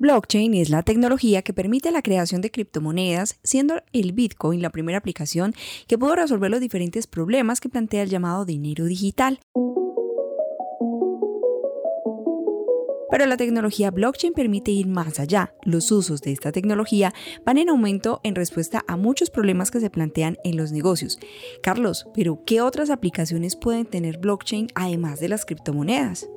Blockchain es la tecnología que permite la creación de criptomonedas, siendo el Bitcoin la primera aplicación que pudo resolver los diferentes problemas que plantea el llamado dinero digital. Pero la tecnología blockchain permite ir más allá. Los usos de esta tecnología van en aumento en respuesta a muchos problemas que se plantean en los negocios. Carlos, pero ¿qué otras aplicaciones pueden tener blockchain además de las criptomonedas?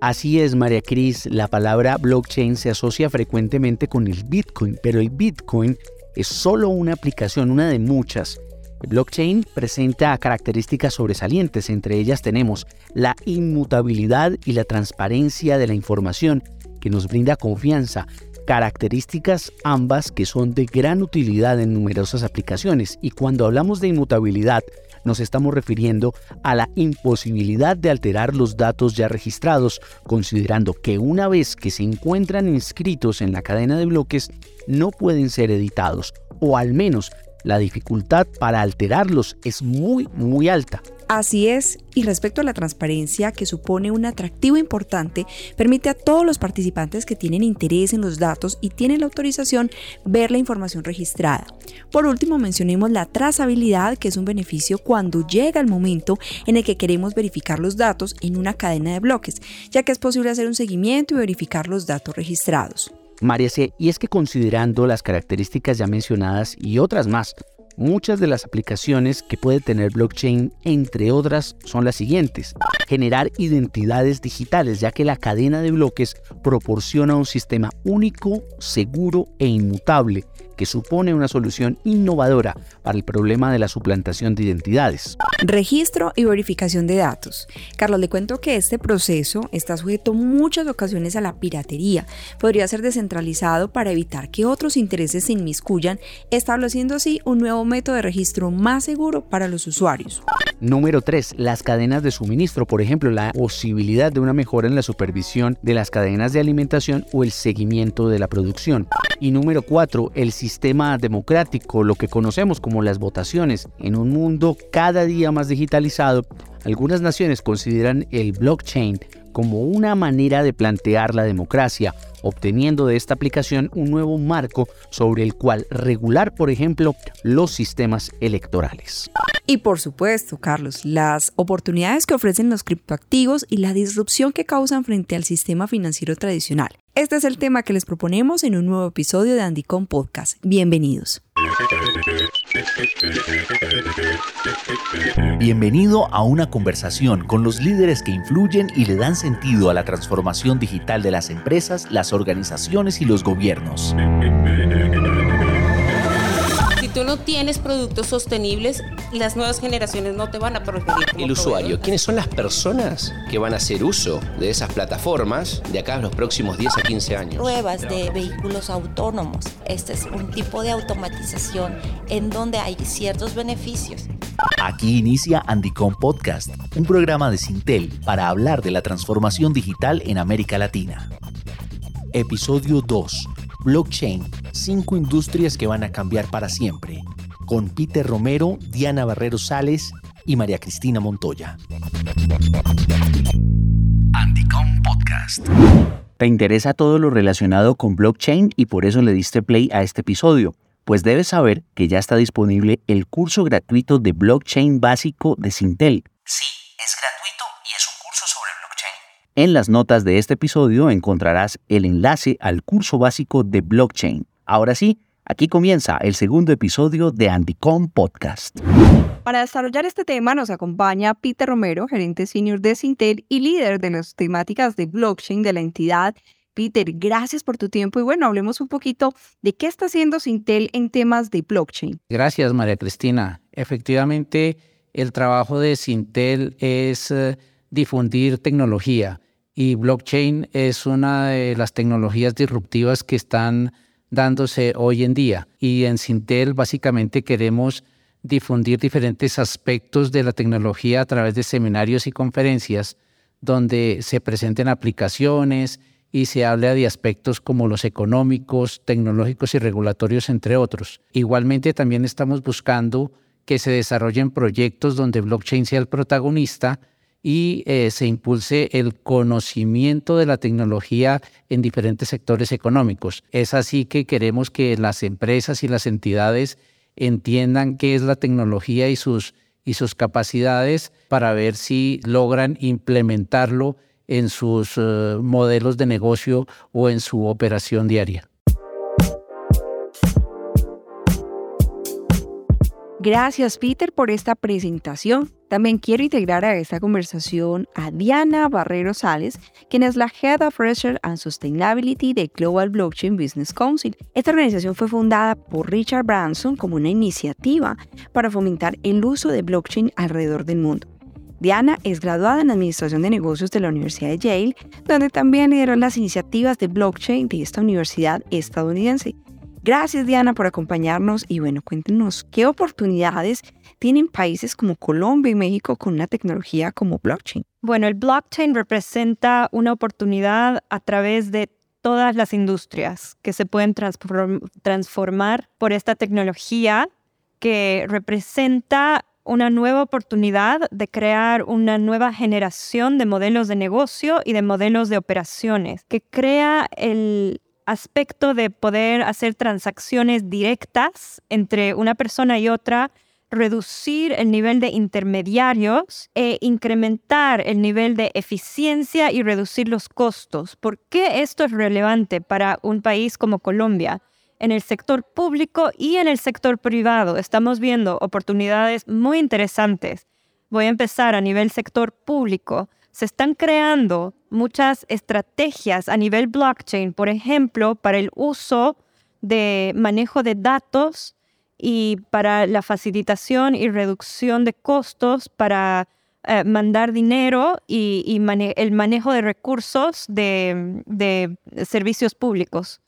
Así es, María Cris, la palabra blockchain se asocia frecuentemente con el Bitcoin, pero el Bitcoin es solo una aplicación, una de muchas. El blockchain presenta características sobresalientes, entre ellas tenemos la inmutabilidad y la transparencia de la información, que nos brinda confianza, características ambas que son de gran utilidad en numerosas aplicaciones. Y cuando hablamos de inmutabilidad, nos estamos refiriendo a la imposibilidad de alterar los datos ya registrados, considerando que una vez que se encuentran inscritos en la cadena de bloques, no pueden ser editados, o al menos la dificultad para alterarlos es muy, muy alta. Así es, y respecto a la transparencia que supone un atractivo importante, permite a todos los participantes que tienen interés en los datos y tienen la autorización ver la información registrada. Por último, mencionemos la trazabilidad, que es un beneficio cuando llega el momento en el que queremos verificar los datos en una cadena de bloques, ya que es posible hacer un seguimiento y verificar los datos registrados. María C., y es que considerando las características ya mencionadas y otras más, Muchas de las aplicaciones que puede tener blockchain, entre otras, son las siguientes. Generar identidades digitales, ya que la cadena de bloques proporciona un sistema único, seguro e inmutable que supone una solución innovadora para el problema de la suplantación de identidades. Registro y verificación de datos. Carlos, le cuento que este proceso está sujeto muchas ocasiones a la piratería. Podría ser descentralizado para evitar que otros intereses se inmiscuyan, estableciendo así un nuevo método de registro más seguro para los usuarios. Número 3. Las cadenas de suministro, por ejemplo, la posibilidad de una mejora en la supervisión de las cadenas de alimentación o el seguimiento de la producción. Y número 4. El sistema democrático, lo que conocemos como las votaciones. En un mundo cada día más digitalizado, algunas naciones consideran el blockchain como una manera de plantear la democracia, obteniendo de esta aplicación un nuevo marco sobre el cual regular, por ejemplo, los sistemas electorales. Y por supuesto, Carlos, las oportunidades que ofrecen los criptoactivos y la disrupción que causan frente al sistema financiero tradicional. Este es el tema que les proponemos en un nuevo episodio de Andicom Podcast. Bienvenidos. Bienvenido a una conversación con los líderes que influyen y le dan sentido a la transformación digital de las empresas, las organizaciones y los gobiernos tú no tienes productos sostenibles, las nuevas generaciones no te van a preferir. El usuario, ¿quiénes son las personas que van a hacer uso de esas plataformas de acá a los próximos 10 a 15 años? Pruebas de vehículos autónomos. Este es un tipo de automatización en donde hay ciertos beneficios. Aquí inicia Andicom Podcast, un programa de Sintel para hablar de la transformación digital en América Latina. Episodio 2 Blockchain, cinco industrias que van a cambiar para siempre, con Peter Romero, Diana Barrero Sales y María Cristina Montoya. Anticom Podcast. ¿Te interesa todo lo relacionado con blockchain y por eso le diste play a este episodio? Pues debes saber que ya está disponible el curso gratuito de blockchain básico de Sintel. Sí, es gratuito y es un curso sobre blockchain. En las notas de este episodio encontrarás el enlace al curso básico de blockchain. Ahora sí, aquí comienza el segundo episodio de Anticom Podcast. Para desarrollar este tema nos acompaña Peter Romero, gerente senior de Sintel y líder de las temáticas de blockchain de la entidad. Peter, gracias por tu tiempo y bueno, hablemos un poquito de qué está haciendo Sintel en temas de blockchain. Gracias, María Cristina. Efectivamente, el trabajo de Sintel es eh, difundir tecnología y blockchain es una de las tecnologías disruptivas que están dándose hoy en día. Y en Sintel básicamente queremos difundir diferentes aspectos de la tecnología a través de seminarios y conferencias donde se presenten aplicaciones y se hable de aspectos como los económicos, tecnológicos y regulatorios, entre otros. Igualmente también estamos buscando que se desarrollen proyectos donde blockchain sea el protagonista y eh, se impulse el conocimiento de la tecnología en diferentes sectores económicos. Es así que queremos que las empresas y las entidades entiendan qué es la tecnología y sus, y sus capacidades para ver si logran implementarlo en sus eh, modelos de negocio o en su operación diaria. Gracias Peter por esta presentación. También quiero integrar a esta conversación a Diana Barrero Sales, quien es la Head of Research and Sustainability de Global Blockchain Business Council. Esta organización fue fundada por Richard Branson como una iniciativa para fomentar el uso de blockchain alrededor del mundo. Diana es graduada en Administración de Negocios de la Universidad de Yale, donde también lideró las iniciativas de blockchain de esta universidad estadounidense. Gracias Diana por acompañarnos y bueno, cuéntenos qué oportunidades tienen países como Colombia y México con una tecnología como blockchain. Bueno, el blockchain representa una oportunidad a través de todas las industrias que se pueden transformar por esta tecnología que representa una nueva oportunidad de crear una nueva generación de modelos de negocio y de modelos de operaciones, que crea el aspecto de poder hacer transacciones directas entre una persona y otra, reducir el nivel de intermediarios e incrementar el nivel de eficiencia y reducir los costos. ¿Por qué esto es relevante para un país como Colombia? en el sector público y en el sector privado. Estamos viendo oportunidades muy interesantes. Voy a empezar a nivel sector público. Se están creando muchas estrategias a nivel blockchain, por ejemplo, para el uso de manejo de datos y para la facilitación y reducción de costos para eh, mandar dinero y, el manejo de recursos de servicios públicos.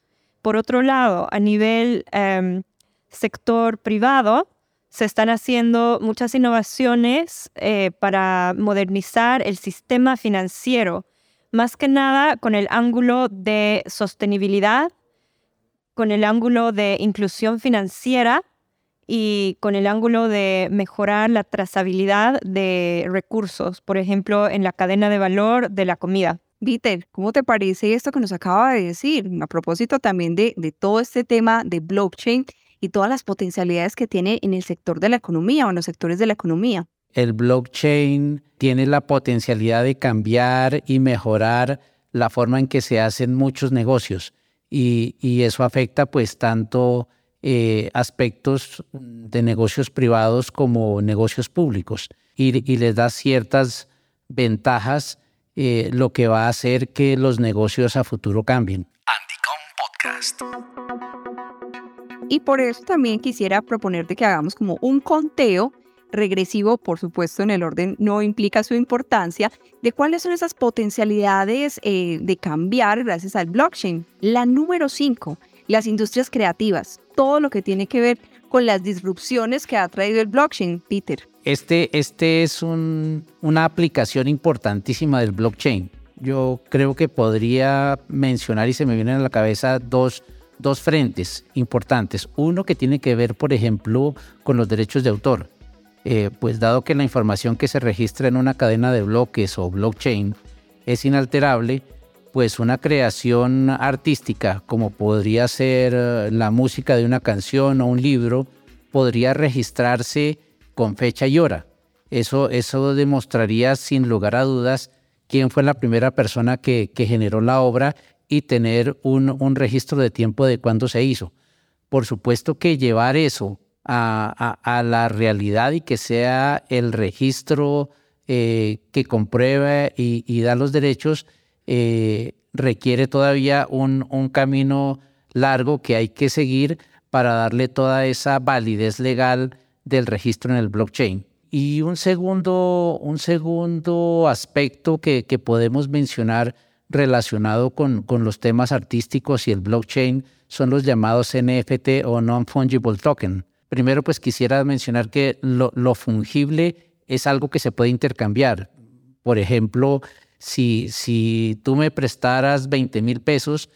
Por otro lado, a nivel em, sector privado, se están haciendo muchas innovaciones eh, para modernizar el sistema financiero, más que nada con el ángulo de sostenibilidad, con el ángulo de inclusión financiera y con el ángulo de mejorar la trazabilidad de recursos, por ejemplo, en la cadena de valor de la comida. Viter, ¿cómo te parece esto que nos acaba de decir? A propósito también de todo este tema de blockchain y todas las potencialidades que tiene en el sector de la economía o en los sectores de la economía. El blockchain tiene la potencialidad de cambiar y mejorar la forma en que se hacen muchos negocios y, y eso afecta pues tanto eh, aspectos de negocios privados como negocios públicos y, y les da ciertas ventajas eh, lo que va a hacer que los negocios a futuro cambien. Podcast. Y por eso también quisiera proponerte que hagamos como un conteo regresivo, por supuesto en el orden no implica su importancia, de cuáles son esas potencialidades eh, de cambiar gracias al blockchain. La número 5, las industrias creativas, todo lo que tiene que ver con las disrupciones que ha traído el blockchain, Peter. Este, este es una aplicación importantísima del blockchain. Yo creo que podría mencionar y se me vienen a la cabeza dos, dos frentes importantes. Uno que tiene que ver, por ejemplo, con los derechos de autor. Eh, pues dado que la información que se registra en una cadena de bloques o blockchain es inalterable, pues una creación artística como podría ser eh, la música de una canción o un libro podría registrarse con fecha y hora. Eso, eso demostraría sin lugar a dudas quién fue la primera persona que, generó la obra y tener un, registro de tiempo de cuándo se hizo. Por supuesto que llevar eso a, la realidad y que sea el registro eh, que comprueba y, da los derechos eh, requiere todavía un, un camino largo que hay que seguir para darle toda esa validez legal del registro en el blockchain. Y un segundo, un segundo aspecto que, que podemos mencionar relacionado con, con, los temas artísticos y el blockchain son los llamados NFT o Non-Fungible Token. Primero, pues quisiera mencionar que lo, fungible es algo que se puede intercambiar. Por ejemplo, si, si tú me prestaras 20 mil pesos,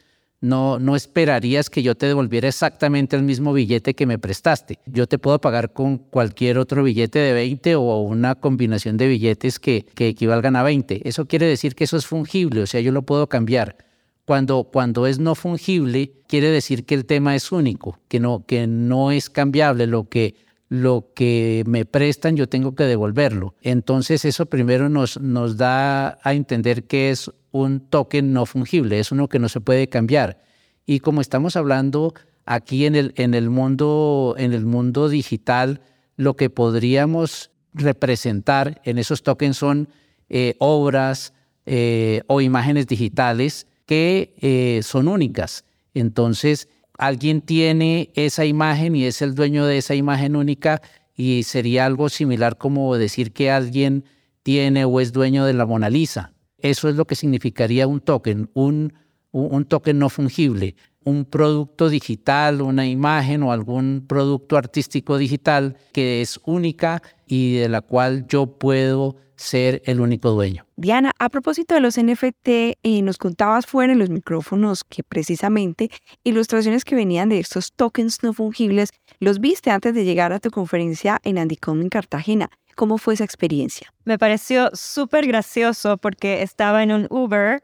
no, no esperarías que yo te devolviera exactamente el mismo billete que me prestaste. Yo te puedo pagar con cualquier otro billete de 20 o una combinación de billetes que, que equivalgan a 20. Eso quiere decir que eso es fungible, o sea, yo lo puedo cambiar. Cuando, cuando es no fungible, quiere decir que el tema es único, que no, que no es cambiable. Lo que, lo que me prestan yo tengo que devolverlo. Entonces eso primero nos, nos da a entender que es un token no fungible, es uno que no se puede cambiar. Y como estamos hablando aquí en el, en el, mundo, en el mundo digital, lo que podríamos representar en esos tokens son eh, obras eh, o imágenes digitales que eh, son únicas. Entonces, alguien tiene esa imagen y es el dueño de esa imagen única y sería algo similar como decir que alguien tiene o es dueño de la Mona Lisa. Eso es lo que significaría un token, un, un token no fungible, un producto digital, una imagen o algún producto artístico digital que es única y de la cual yo puedo ser el único dueño. Diana, a propósito de los NFT, eh, nos contabas fuera en los micrófonos que precisamente ilustraciones que venían de estos tokens no fungibles los viste antes de llegar a tu conferencia en Andicom en Cartagena. ¿Cómo fue esa experiencia? Me pareció súper gracioso porque estaba en un Uber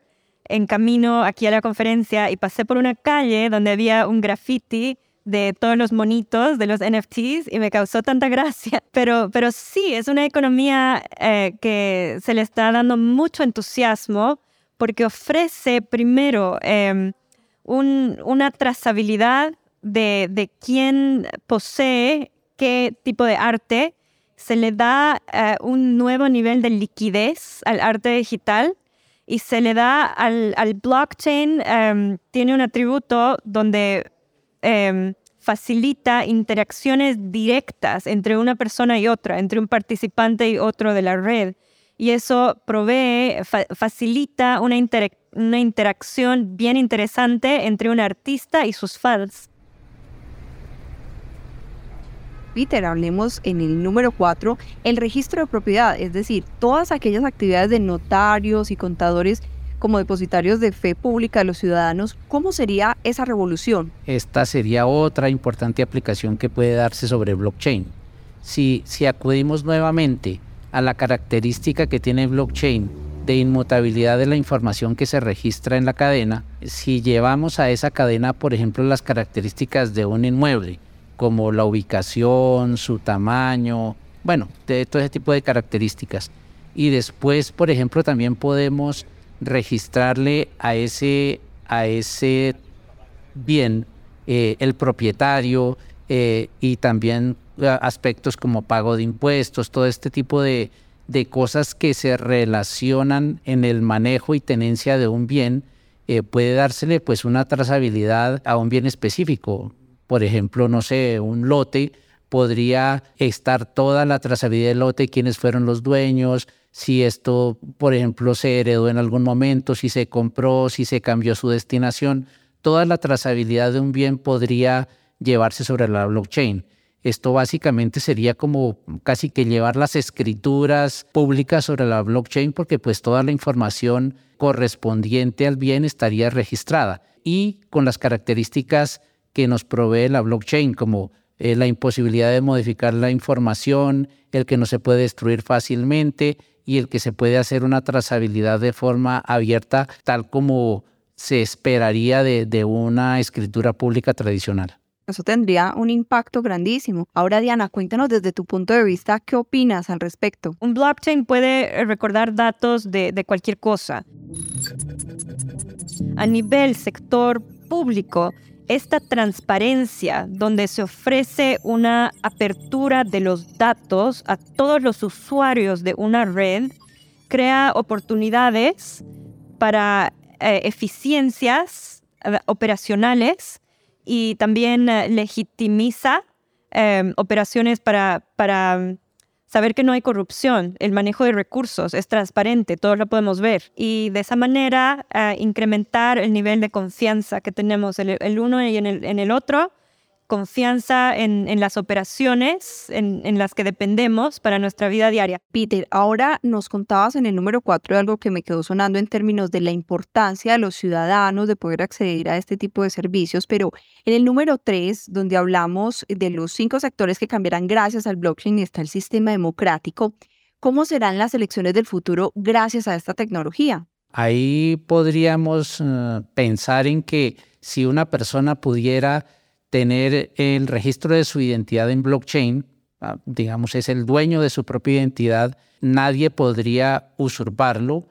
en camino aquí a la conferencia y pasé por una calle donde había un graffiti de todos los monitos de los NFTs y me causó tanta gracia. Pero, pero sí, es una economía eh, que se le está dando mucho entusiasmo porque ofrece primero em, una trazabilidad de, de quién posee qué tipo de arte. Se le da eh, un nuevo nivel de liquidez al arte digital y se le da al, blockchain, em, tiene un atributo donde Em, facilita interacciones directas entre una persona y otra, entre un participante y otro de la red. Y eso provee, facilita una, una interacción bien interesante entre un artista y sus fans. Peter, hablemos en el número 4, el registro de propiedad, es decir, todas aquellas actividades de notarios y contadores como depositarios de fe pública de los ciudadanos, ¿cómo sería esa revolución? Esta sería otra importante aplicación que puede darse sobre blockchain. Si, si acudimos nuevamente a la característica que tiene blockchain de inmutabilidad de la información que se registra en la cadena, si llevamos a esa cadena, por ejemplo, las características de un inmueble, como la ubicación, su tamaño, bueno, de todo ese tipo de características. Y después, por ejemplo, también podemos registrarle a ese, a ese bien eh, el propietario eh, y también eh, aspectos como pago de impuestos, todo este tipo de, cosas que se relacionan en el manejo y tenencia de un bien, puede dársele pues una trazabilidad a un bien específico. Por ejemplo, no sé, un lote podría estar toda la trazabilidad del lote, quiénes fueron los dueños, si esto, por ejemplo, se heredó en algún momento, si se compró, si se cambió su destinación, toda la trazabilidad de un bien podría llevarse sobre la blockchain. Esto básicamente sería como casi que llevar las escrituras públicas sobre la blockchain porque pues toda la información correspondiente al bien estaría registrada y con las características que nos provee la blockchain como eh, la imposibilidad de modificar la información, el que no se puede destruir fácilmente y el que se puede hacer una trazabilidad de forma abierta, tal como se esperaría de, una escritura pública tradicional. Eso tendría un impacto grandísimo. Ahora, Diana, cuéntanos desde tu punto de vista, ¿qué opinas al respecto? Un blockchain puede recordar datos de, de cualquier cosa. A nivel sector público, esta transparencia donde se ofrece una apertura de los datos a todos los usuarios de una red crea oportunidades para eh, eficiencias eh, operacionales y también eh, legitimiza operaciones para, para saber que no hay corrupción, el manejo de recursos es transparente, todos lo podemos ver. Y de esa manera eh, incrementar el nivel de confianza que tenemos el, el uno y en el, en el otro confianza en, las operaciones en, las que dependemos para nuestra vida diaria. Peter, ahora nos contabas en el número 4 de algo que me quedó sonando en términos de la importancia de los ciudadanos de poder acceder a este tipo de servicios, pero en el número 3, donde hablamos de los cinco sectores que cambiarán gracias al blockchain, está el sistema democrático. ¿Cómo serán las elecciones del futuro gracias a esta tecnología? Ahí podríamos eh, pensar en que si una persona pudiera tener el registro de su identidad en blockchain, ah, digamos, es el dueño de su propia identidad, nadie podría usurparlo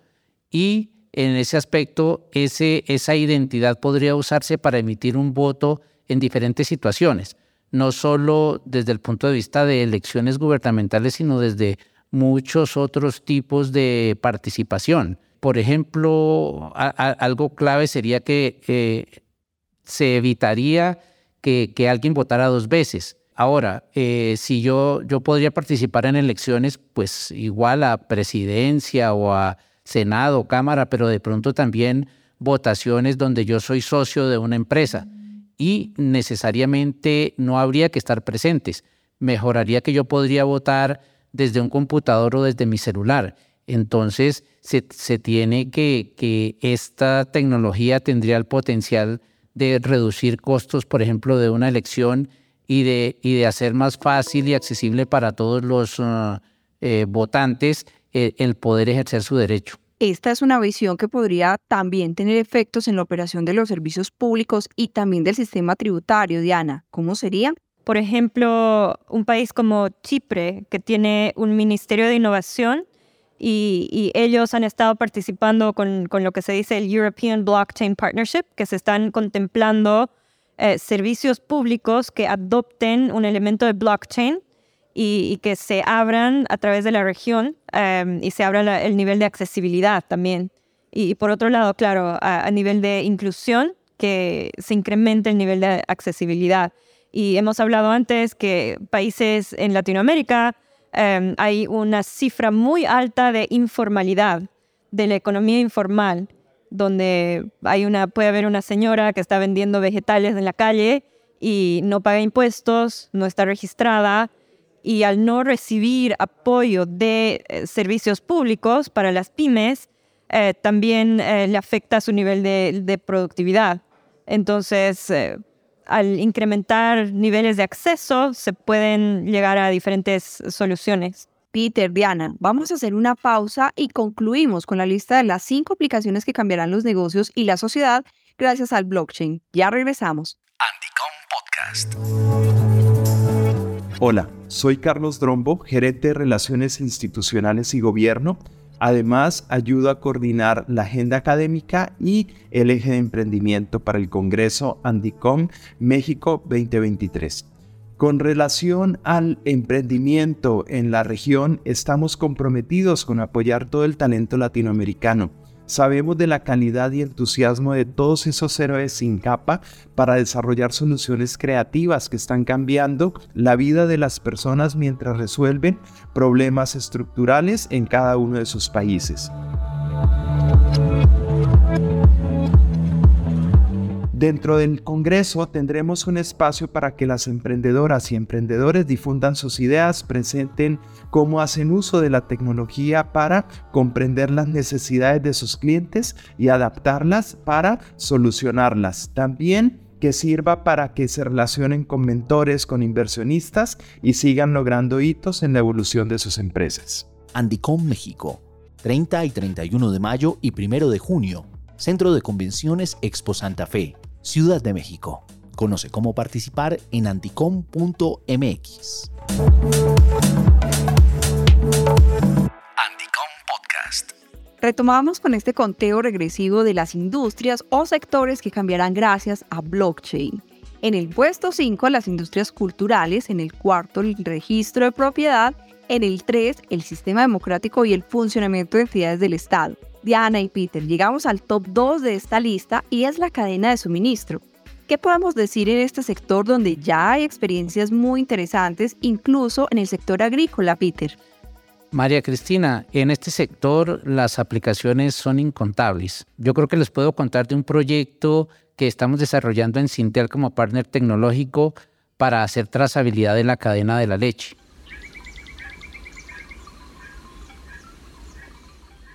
y en ese aspecto ese, esa identidad podría usarse para emitir un voto en diferentes situaciones, no solo desde el punto de vista de elecciones gubernamentales, sino desde muchos otros tipos de participación. Por ejemplo, algo clave sería que eh, se evitaría que, alguien votara dos veces. Ahora, eh, si yo, yo podría participar en elecciones, pues igual a presidencia o a Senado, Cámara, pero de pronto también votaciones donde yo soy socio de una empresa y necesariamente no habría que estar presentes. Mejoraría que yo podría votar desde un computador o desde mi celular. Entonces, se, se tiene que, que esta tecnología tendría el potencial de reducir costos, por ejemplo, de una elección y de, y de hacer más fácil y accesible para todos los uh, eh, votantes eh, el poder ejercer su derecho. Esta es una visión que podría también tener efectos en la operación de los servicios públicos y también del sistema tributario. Diana, ¿cómo sería? Por ejemplo, un país como Chipre, que tiene un ministerio de innovación y, ellos han estado participando con, con, lo que se dice el European Blockchain Partnership, que se están contemplando eh, servicios públicos que adopten un elemento de blockchain y, que se abran a través de la región em, y se abra el nivel de accesibilidad también. Y, por otro lado, claro, a, a, nivel de inclusión, que se incremente el nivel de accesibilidad. Y hemos hablado antes que países en Latinoamérica, Em, hay una cifra muy alta de informalidad, de la economía informal, donde hay una, puede haber una señora que está vendiendo vegetales en la calle y no paga impuestos, no está registrada y al no recibir apoyo de eh, servicios públicos para las pymes, eh, también eh, le afecta su nivel de, de productividad. Entonces, al incrementar niveles de acceso, se pueden llegar a diferentes soluciones. Peter, Diana, vamos a hacer una pausa y concluimos con la lista de las cinco aplicaciones que cambiarán los negocios y la sociedad gracias al blockchain. Ya regresamos. Anticom Podcast. Hola, soy Carlos Drombo, gerente de Relaciones Institucionales y Gobierno Además, ayuda a coordinar la agenda académica y el eje de emprendimiento para el Congreso Andicom México 2023. Con relación al emprendimiento en la región, estamos comprometidos con apoyar todo el talento latinoamericano Sabemos de la calidad y entusiasmo de todos esos héroes sin capa para desarrollar soluciones creativas que están cambiando la vida de las personas mientras resuelven problemas estructurales en cada uno de sus países. Dentro del Congreso tendremos un espacio para que las emprendedoras y emprendedores difundan sus ideas, presenten cómo hacen uso de la tecnología para comprender las necesidades de sus clientes y adaptarlas para solucionarlas. También que sirva para que se relacionen con mentores, con inversionistas y sigan logrando hitos en la evolución de sus empresas. Andicom México, 30 y 31 de mayo y 1 de junio, Centro de Convenciones Expo Santa Fe. Ciudad de México. Conoce cómo participar en anticom.mx. Anticom Podcast. Retomamos con este conteo regresivo de las industrias o sectores que cambiarán gracias a blockchain. En el puesto 5, las industrias culturales, en el cuarto, el registro de propiedad, en el 3, el sistema democrático y el funcionamiento de entidades del Estado. Diana y Peter, llegamos al top 2 de esta lista y es la cadena de suministro. ¿Qué podemos decir en este sector donde ya hay experiencias muy interesantes, incluso en el sector agrícola, Peter? María Cristina, en este sector las aplicaciones son incontables. Yo creo que les puedo contar de un proyecto que estamos desarrollando en Sintel como partner tecnológico para hacer trazabilidad de la cadena de la leche.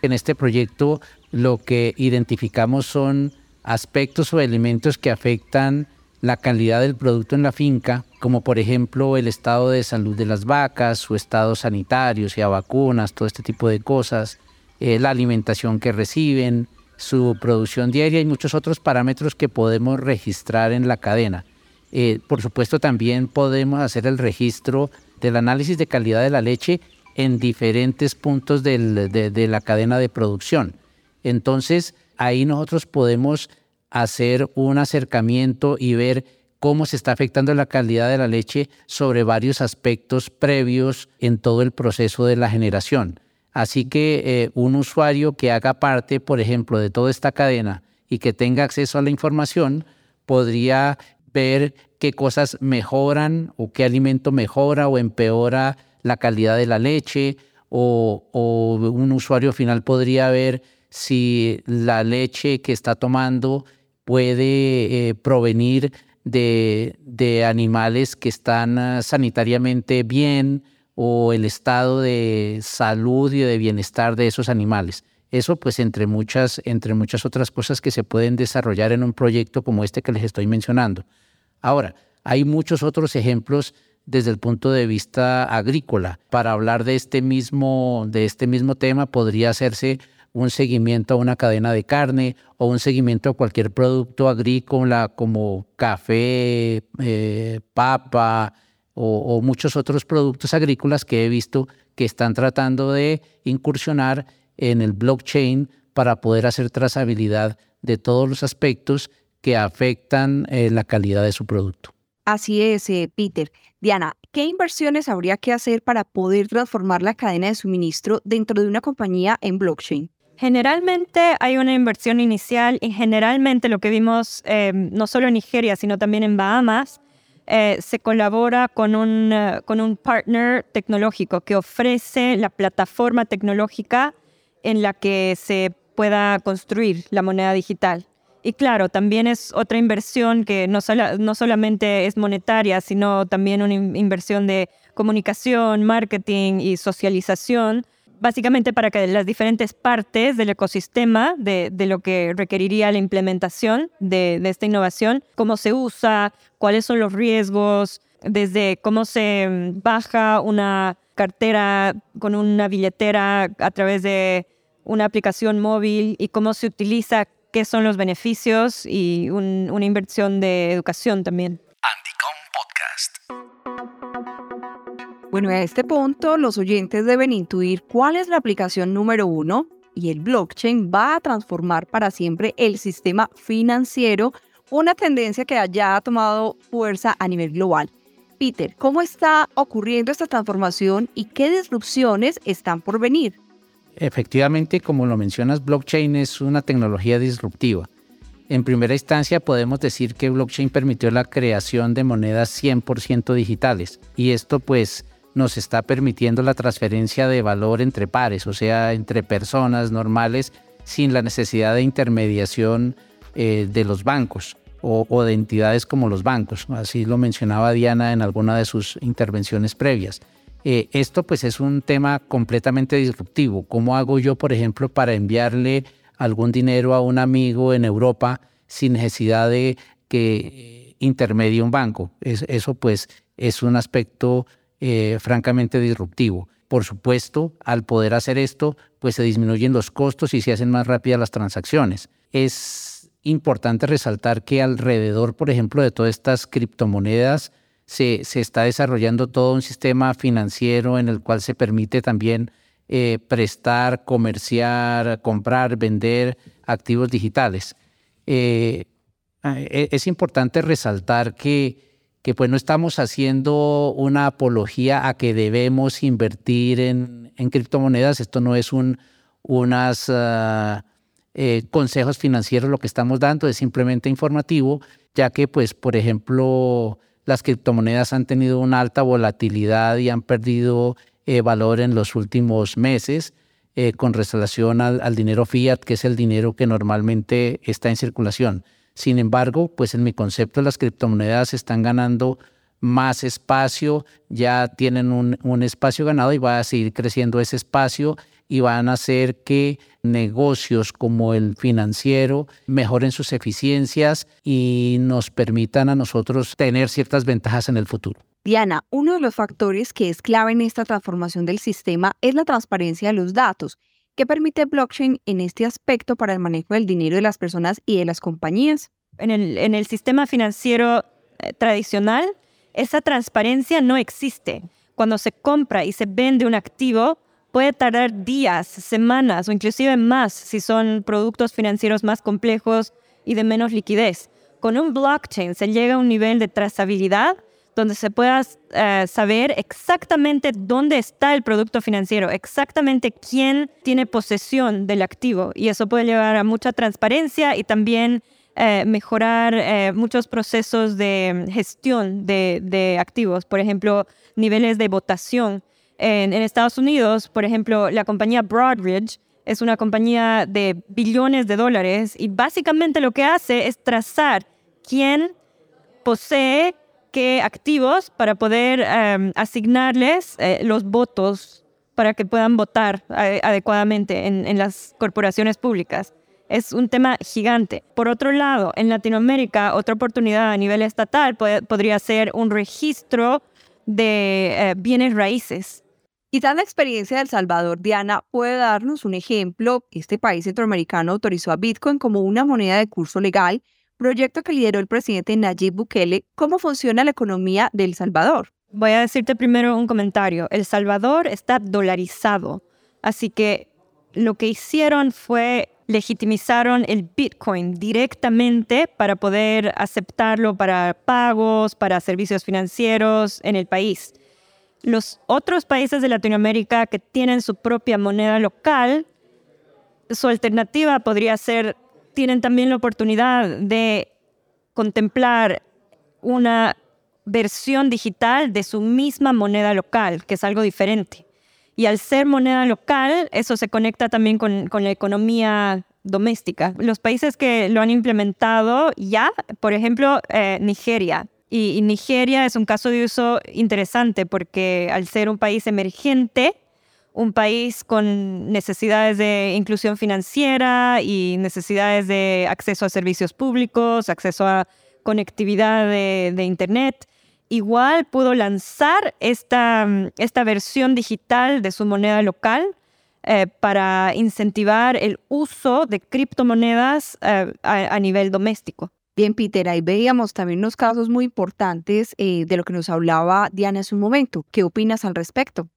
En este proyecto lo que identificamos son aspectos o elementos que afectan la calidad del producto en la finca, como por ejemplo el estado de salud de las vacas, su estado sanitario, si hay vacunas, todo este tipo de cosas, eh, la alimentación que reciben, su producción diaria y muchos otros parámetros que podemos registrar en la cadena. Eh, por supuesto, también podemos hacer el registro del análisis de calidad de la leche en diferentes puntos de la cadena de producción. Entonces, ahí nosotros podemos hacer un acercamiento y ver cómo se está afectando la calidad de la leche sobre varios aspectos previos en todo el proceso de la generación. Así que eh, un usuario que haga parte, por ejemplo, de toda esta cadena y que tenga acceso a la información, podría ver qué cosas mejoran o qué alimento mejora o empeora la calidad de la leche o un usuario final podría ver si la leche que está tomando puede eh, provenir de, animales que están ah, sanitariamente bien o el estado de salud y de bienestar de esos animales. Eso pues entre muchas, entre muchas otras cosas que se pueden desarrollar en un proyecto como este que les estoy mencionando. Ahora, hay muchos otros ejemplos desde el punto de vista agrícola. Para hablar de este mismo, de este mismo tema podría hacerse un seguimiento a una cadena de carne o un seguimiento a cualquier producto agrícola como café, eh, papa o, muchos otros productos agrícolas que he visto que están tratando de incursionar en el blockchain para poder hacer trazabilidad de todos los aspectos que afectan eh, la calidad de su producto. Así es, eh, Peter. Diana, ¿qué inversiones habría que hacer para poder transformar la cadena de suministro dentro de una compañía en blockchain? Generalmente hay una inversión inicial y generalmente lo que vimos eh, no solo en Nigeria, sino también en Bahamas, eh, se colabora con un, eh, con un partner tecnológico que ofrece la plataforma tecnológica en la que se pueda construir la moneda digital. Y claro, también es otra inversión que no, solamente es monetaria, sino también una inversión de comunicación, marketing y socialización básicamente para que las diferentes partes del ecosistema de, lo que requeriría la implementación de, esta innovación, cómo se usa, cuáles son los riesgos, desde cómo se mm, baja una cartera con una billetera a través de una aplicación móvil y cómo se utiliza, qué son los beneficios y una inversión de educación también. Bueno, a este punto los oyentes deben intuir cuál es la aplicación número uno y el blockchain va a transformar para siempre el sistema financiero, una tendencia que ya ha tomado fuerza a nivel global. Peter, ¿cómo está ocurriendo esta transformación y qué disrupciones están por venir? Efectivamente, como lo mencionas, blockchain es una tecnología disruptiva. En primera instancia, podemos decir que blockchain permitió la creación de monedas 100% digitales y esto pues nos está permitiendo la transferencia de valor entre pares, o sea, entre personas normales, sin la necesidad de intermediación eh, de los bancos o, de entidades como los bancos. Así lo mencionaba Diana en alguna de sus intervenciones previas. Eh, esto pues es un tema completamente disruptivo. ¿Cómo hago yo, por ejemplo, para enviarle algún dinero a un amigo en Europa sin necesidad de que intermedie un banco? eso pues es un aspecto eh, francamente disruptivo. Por supuesto, al poder hacer esto, pues se disminuyen los costos y se hacen más rápidas las transacciones. Es importante resaltar que alrededor, por ejemplo, de todas estas criptomonedas, se, está desarrollando todo un sistema financiero en el cual se permite también eh, prestar, comerciar, comprar, vender activos digitales. Eh, es importante resaltar que que pues no estamos haciendo una apología a que debemos invertir en, criptomonedas. Esto no es un unas, ah, eh, consejos financieros lo que estamos dando, es simplemente informativo, ya que pues por ejemplo las criptomonedas han tenido una alta volatilidad y han perdido eh, valor en los últimos meses. Eh, con relación al dinero fiat, que es el dinero que normalmente está en circulación. Sin embargo, pues en mi concepto las criptomonedas están ganando más espacio, ya tienen un, un espacio ganado y va a seguir creciendo ese espacio y van a hacer que negocios como el financiero mejoren sus eficiencias y nos permitan a nosotros tener ciertas ventajas en el futuro. Diana, uno de los factores que es clave en esta transformación del sistema es la transparencia de los datos. ¿Qué permite blockchain en este aspecto para el manejo del dinero de las personas y de las compañías? En el, en el sistema financiero eh, tradicional, esa transparencia no existe. Cuando se compra y se vende un activo, puede tardar días, semanas o inclusive más si son productos financieros más complejos y de menos liquidez. Con un blockchain se llega a un nivel de trazabilidad donde se pueda eh, saber exactamente dónde está el producto financiero, exactamente quién tiene posesión del activo. Y eso puede llevar a mucha transparencia y también eh, mejorar eh, muchos procesos de gestión de, de activos, por ejemplo, niveles de votación en, Estados Unidos, por ejemplo, la compañía Broadridge es una compañía de billones de dólares y básicamente lo que hace es trazar quién posee qué activos para poder em, asignarles eh, los votos para que puedan votar eh, adecuadamente en, las corporaciones públicas. Es un tema gigante. Por otro lado, en Latinoamérica, otra oportunidad a nivel estatal podría ser un registro de eh, bienes raíces Quizás la experiencia de El Salvador, Diana, puede darnos un ejemplo. Este país centroamericano autorizó a Bitcoin como una moneda de curso legal, proyecto que lideró el presidente Nayib Bukele. ¿Cómo funciona la economía de El Salvador? Voy a decirte primero un comentario. El Salvador está dolarizado, así que lo que hicieron fue legitimizaron el Bitcoin directamente para poder aceptarlo para pagos, para servicios financieros en el país. Los otros países de Latinoamérica que tienen su propia moneda local, su alternativa podría ser, tienen también la oportunidad de contemplar una versión digital de su misma moneda local, que es algo diferente. Y al ser moneda local, eso se conecta también con, la economía doméstica. Los países que lo han implementado ya, por ejemplo, eh, Nigeria, y, Nigeria es un caso de uso interesante porque al ser un país emergente, un país con necesidades de inclusión financiera y necesidades de acceso a servicios públicos, acceso a conectividad de, Internet, igual pudo lanzar esta, esta, versión digital de su moneda local eh, para incentivar el uso de criptomonedas eh, a nivel doméstico. Bien, Peter, ahí veíamos también unos casos muy importantes eh, de lo que nos hablaba Diana hace un momento. ¿Qué opinas al respecto?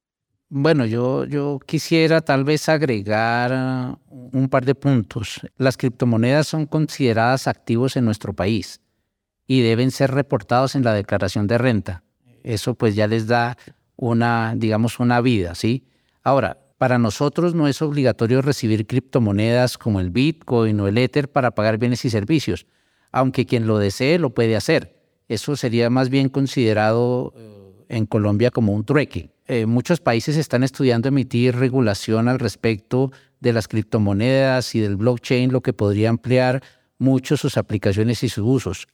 Bueno, yo, yo quisiera tal vez agregar un par de puntos. Las criptomonedas son consideradas activos en nuestro país y deben ser reportados en la declaración de renta. Eso pues ya les da una, digamos, una vida, ¿sí? Ahora, para nosotros no es obligatorio recibir criptomonedas como el Bitcoin o el Ether para pagar bienes y servicios aunque quien lo desee lo puede hacer. Eso sería más bien considerado eh, en Colombia como un trueque. Eh, muchos países están estudiando emitir regulación al respecto de las criptomonedas y del blockchain, lo que podría ampliar mucho sus aplicaciones y sus usos.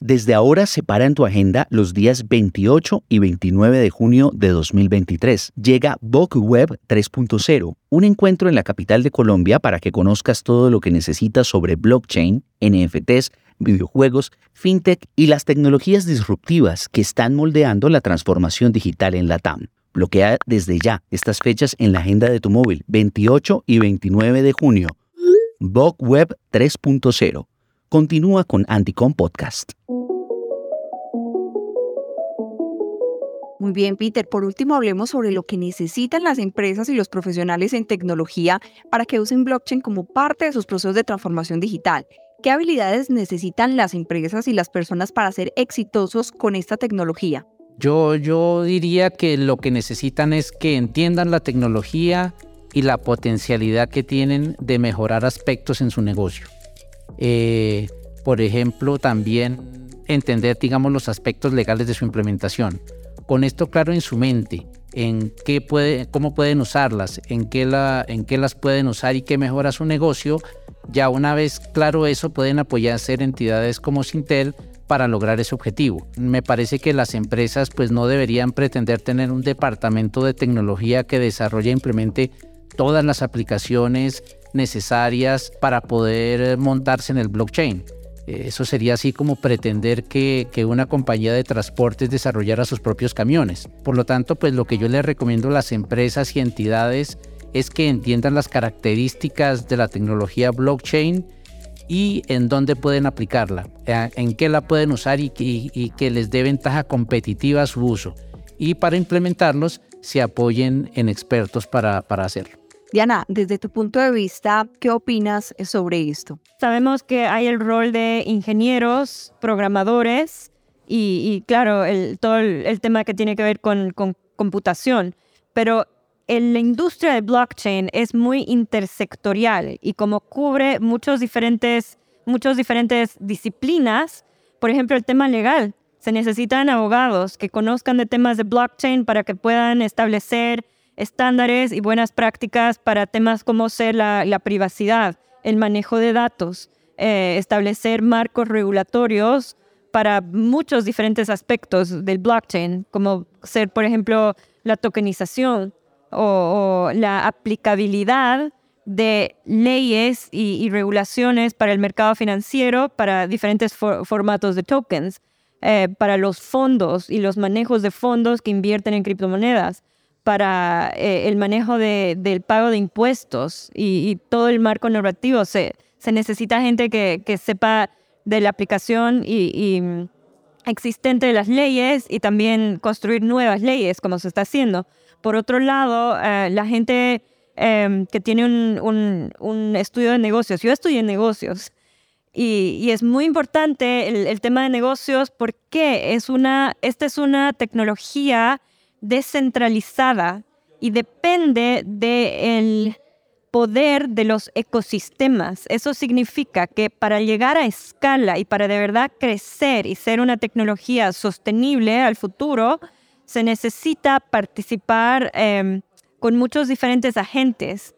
Desde ahora separa en tu agenda los días 28 y 29 de junio de 2023. Llega Vogue Web 3.0, un encuentro en la capital de Colombia para que conozcas todo lo que necesitas sobre blockchain, NFTs, videojuegos, fintech y las tecnologías disruptivas que están moldeando la transformación digital en la TAM. Bloquea desde ya estas fechas en la agenda de tu móvil 28 y 29 de junio. Vogue Web 3.0 Continúa con Anticom Podcast. Muy bien, Peter. Por último, hablemos sobre lo que necesitan las empresas y los profesionales en tecnología para que usen blockchain como parte de sus procesos de transformación digital. ¿Qué habilidades necesitan las empresas y las personas para ser exitosos con esta tecnología? Yo, yo diría que lo que necesitan es que entiendan la tecnología y la potencialidad que tienen de mejorar aspectos en su negocio. Eh, por ejemplo, también entender, digamos, los aspectos legales de su implementación. Con esto claro en su mente, en qué cómo pueden usarlas, en qué, las pueden usar y qué mejora su negocio, ya una vez claro eso, pueden apoyarse en entidades como Sintel para lograr ese objetivo. Me parece que las empresas pues no deberían pretender tener un departamento de tecnología que desarrolle e implemente todas las aplicaciones necesarias para poder montarse en el blockchain. Eh, eso sería así como pretender que, que, una compañía de transportes desarrollara sus propios camiones. Por lo tanto, pues lo que yo les recomiendo a las empresas y entidades es que entiendan las características de la tecnología blockchain y en dónde pueden aplicarla, eh, en qué la pueden usar y, que les dé ventaja competitiva a su uso. Y para implementarlos, se apoyen en expertos para, para hacerlo. Diana, desde tu punto de vista, ¿qué opinas sobre esto? Sabemos que hay el rol de ingenieros, programadores y, claro, el, todo el, tema que tiene que ver con, computación, pero la industria de blockchain es muy intersectorial y como cubre muchos diferentes, muchos diferentes disciplinas, por ejemplo, el tema legal. Se necesitan abogados que conozcan de temas de blockchain para que puedan establecer estándares y buenas prácticas para temas como ser la, privacidad, el manejo de datos, eh, establecer marcos regulatorios para muchos diferentes aspectos del blockchain, como ser, por ejemplo, la tokenización, o, la aplicabilidad de leyes y, regulaciones para el mercado financiero, para diferentes formatos de tokens, eh, para los fondos y los manejos de fondos que invierten en criptomonedas, para eh, el manejo del pago de impuestos y, todo el marco normativo. Se, se necesita gente que, que, sepa de la aplicación y, y mm, existente de las leyes y también construir nuevas leyes, como se está haciendo. Por otro lado, eh, la gente em, que tiene un, estudio de negocios, yo estudié negocios y, es muy importante el, tema de negocios porque es una, esta es una tecnología descentralizada y depende del poder de los ecosistemas. Eso significa que para llegar a escala y para de verdad crecer y ser una tecnología sostenible al futuro, se necesita participar em, con muchos diferentes agentes.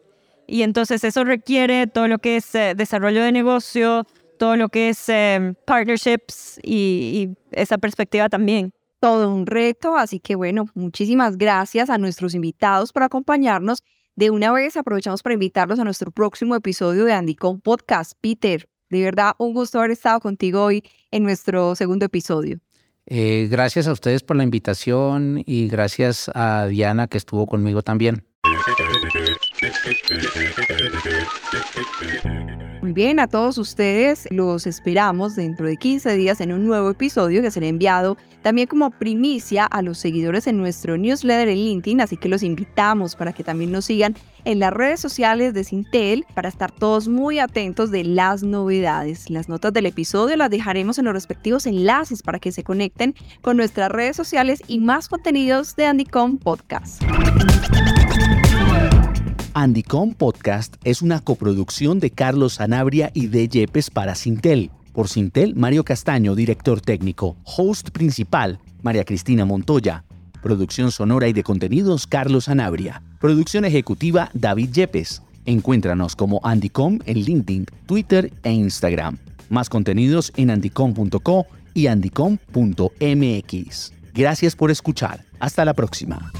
Y entonces eso requiere todo lo que es eh, desarrollo de negocio, todo lo que es em, partnerships y, y esa perspectiva también todo un reto, así que bueno, muchísimas gracias a nuestros invitados por acompañarnos. De una vez aprovechamos para invitarlos a nuestro próximo episodio de Andycom Podcast. Peter, de verdad un gusto haber estado contigo hoy en nuestro segundo episodio. Eh, gracias a ustedes por la invitación y gracias a Diana que estuvo conmigo también. Bien, a todos ustedes los esperamos dentro de 15 días en un nuevo episodio que será enviado también como primicia a los seguidores en nuestro newsletter en LinkedIn, así que los invitamos para que también nos sigan en las redes sociales de Sintel para estar todos muy atentos de las novedades. Las notas del episodio las dejaremos en los respectivos enlaces para que se conecten con nuestras redes sociales y más contenidos de Andycom Podcast. Andycom Podcast es una coproducción de Carlos Sanabria y de Yepes para Sintel. Por Sintel, Mario Castaño, director técnico. Host principal, María Cristina Montoya. Producción sonora y de contenidos, Carlos Sanabria. Producción ejecutiva, David Yepes. Encuéntranos como Andycom en LinkedIn, Twitter e Instagram. Más contenidos en andycom.co y andycom.mx. Gracias por escuchar. Hasta la próxima.